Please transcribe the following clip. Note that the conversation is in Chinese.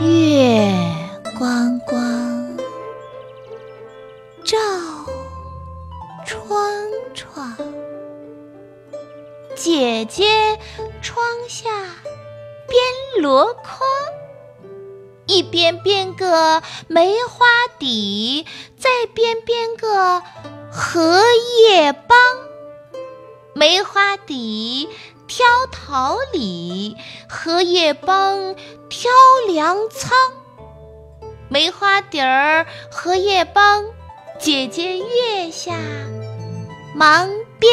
月光光照窗窗，姐姐窗下编箩筐，一边编个梅花底，再编编个荷叶帮。梅花底挑桃李，荷叶帮挑粮仓。梅花底儿荷叶帮，姐姐月下忙编。